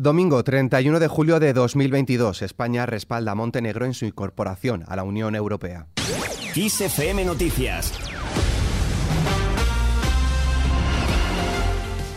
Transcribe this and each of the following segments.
Domingo 31 de julio de 2022, España respalda a Montenegro en su incorporación a la Unión Europea. Noticias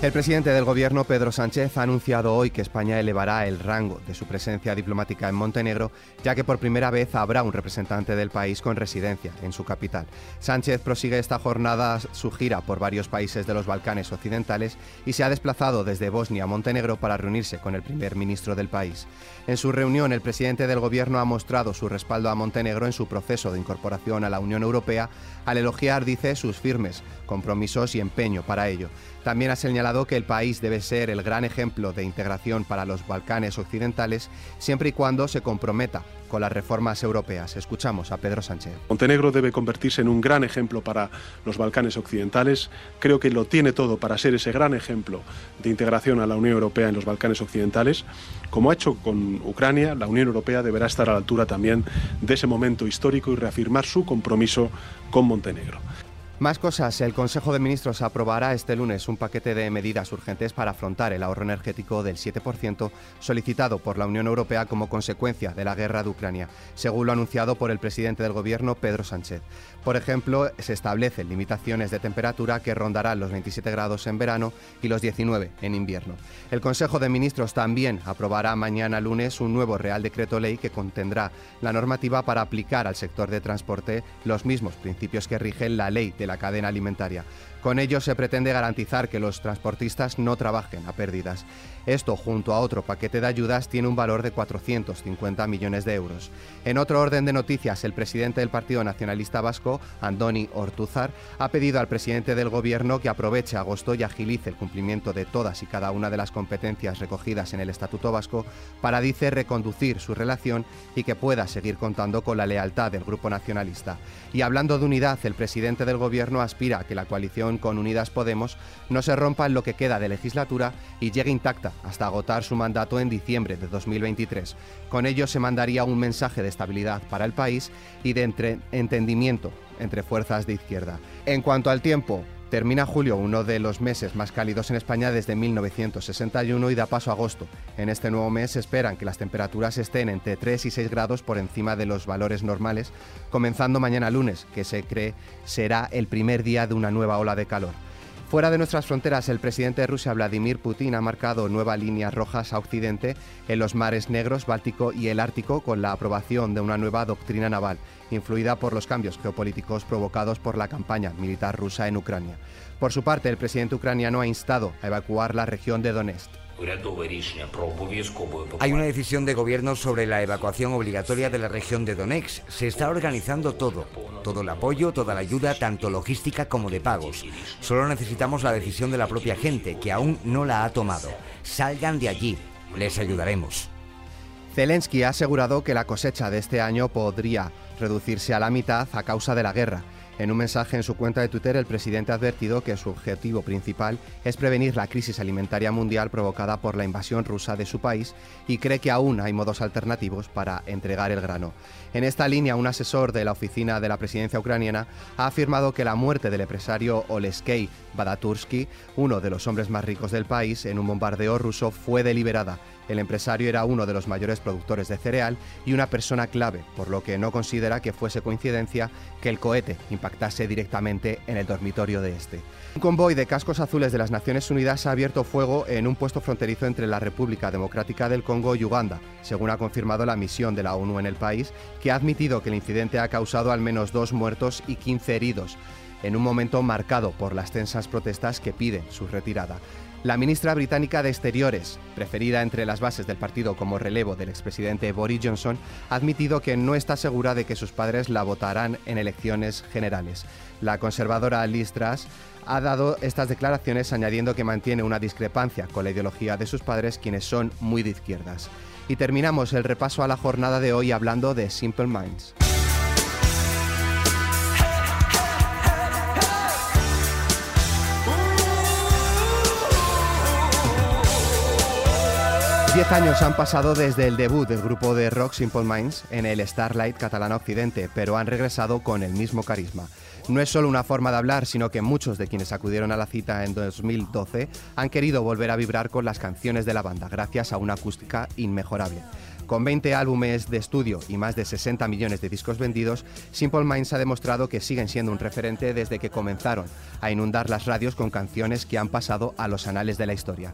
El presidente del gobierno, Pedro Sánchez, ha anunciado hoy que España elevará el rango de su presencia diplomática en Montenegro, ya que por primera vez habrá un representante del país con residencia en su capital. Sánchez prosigue esta jornada su gira por varios países de los Balcanes occidentales y se ha desplazado desde Bosnia a Montenegro para reunirse con el primer ministro del país. En su reunión, el presidente del gobierno ha mostrado su respaldo a Montenegro en su proceso de incorporación a la Unión Europea, al elogiar, dice, sus firmes compromisos y empeño para ello. También ha señalado que el país debe ser el gran ejemplo de integración para los Balcanes occidentales, siempre y cuando se comprometa con las reformas europeas. Escuchamos a Pedro Sánchez. Montenegro debe convertirse en un gran ejemplo para los Balcanes occidentales. Creo que lo tiene todo para ser ese gran ejemplo de integración a la Unión Europea en los Balcanes occidentales. Como ha hecho con Ucrania, la Unión Europea deberá estar a la altura también de ese momento histórico y reafirmar su compromiso con Montenegro. Más cosas. El Consejo de Ministros aprobará este lunes un paquete de medidas urgentes para afrontar el ahorro energético del 7% solicitado por la Unión Europea como consecuencia de la guerra de Ucrania, según lo anunciado por el presidente del Gobierno, Pedro Sánchez. Por ejemplo, se establecen limitaciones de temperatura que rondarán los 27 grados en verano y los 19 en invierno. El Consejo de Ministros también aprobará mañana lunes un nuevo Real Decreto Ley que contendrá la normativa para aplicar al sector de transporte los mismos principios que rigen la ley de la cadena alimentaria. Con ello se pretende garantizar que los transportistas no trabajen a pérdidas. Esto, junto a otro paquete de ayudas, tiene un valor de 450 millones de euros. En otro orden de noticias, el presidente del Partido Nacionalista Vasco, Andoni Ortuzar, ha pedido al presidente del Gobierno que aproveche agosto y agilice el cumplimiento de todas y cada una de las competencias recogidas en el Estatuto Vasco para, dice, reconducir su relación y que pueda seguir contando con la lealtad del Grupo Nacionalista. Y hablando de unidad, el presidente del Gobierno aspira a que la coalición con Unidas Podemos no se rompa en lo que queda de legislatura y llegue intacta hasta agotar su mandato en diciembre de 2023. Con ello se mandaría un mensaje de estabilidad para el país y de entendimiento entre fuerzas de izquierda. En cuanto al tiempo, Termina julio, uno de los meses más cálidos en España desde 1961 y da paso a agosto. En este nuevo mes esperan que las temperaturas estén entre 3 y 6 grados por encima de los valores normales, comenzando mañana lunes, que se cree será el primer día de una nueva ola de calor. Fuera de nuestras fronteras, el presidente de Rusia, Vladimir Putin, ha marcado nuevas líneas rojas a Occidente en los mares negros, Báltico y el Ártico con la aprobación de una nueva doctrina naval, influida por los cambios geopolíticos provocados por la campaña militar rusa en Ucrania. Por su parte, el presidente ucraniano ha instado a evacuar la región de Donetsk. Hay una decisión de gobierno sobre la evacuación obligatoria de la región de Donetsk. Se está organizando todo. Todo el apoyo, toda la ayuda, tanto logística como de pagos. Solo necesitamos la decisión de la propia gente, que aún no la ha tomado. Salgan de allí. Les ayudaremos. Zelensky ha asegurado que la cosecha de este año podría reducirse a la mitad a causa de la guerra en un mensaje en su cuenta de Twitter, el presidente ha advertido que su objetivo principal es prevenir la crisis alimentaria mundial provocada por la invasión rusa de su país y cree que aún hay modos alternativos para entregar el grano. En esta línea, un asesor de la oficina de la presidencia ucraniana ha afirmado que la muerte del empresario Oleskei Badatursky, uno de los hombres más ricos del país, en un bombardeo ruso fue deliberada el empresario era uno de los mayores productores de cereal y una persona clave, por lo que no considera que fuese coincidencia que el cohete impactase directamente en el dormitorio de este. Un convoy de cascos azules de las Naciones Unidas ha abierto fuego en un puesto fronterizo entre la República Democrática del Congo y Uganda, según ha confirmado la misión de la ONU en el país, que ha admitido que el incidente ha causado al menos dos muertos y 15 heridos en un momento marcado por las tensas protestas que piden su retirada. La ministra británica de Exteriores, preferida entre las bases del partido como relevo del expresidente Boris Johnson, ha admitido que no está segura de que sus padres la votarán en elecciones generales. La conservadora Liz Truss ha dado estas declaraciones añadiendo que mantiene una discrepancia con la ideología de sus padres, quienes son muy de izquierdas. Y terminamos el repaso a la jornada de hoy hablando de Simple Minds. Diez años han pasado desde el debut del grupo de rock Simple Minds en el Starlight Catalana Occidente, pero han regresado con el mismo carisma. No es solo una forma de hablar, sino que muchos de quienes acudieron a la cita en 2012 han querido volver a vibrar con las canciones de la banda, gracias a una acústica inmejorable. Con 20 álbumes de estudio y más de 60 millones de discos vendidos, Simple Minds ha demostrado que siguen siendo un referente desde que comenzaron a inundar las radios con canciones que han pasado a los anales de la historia.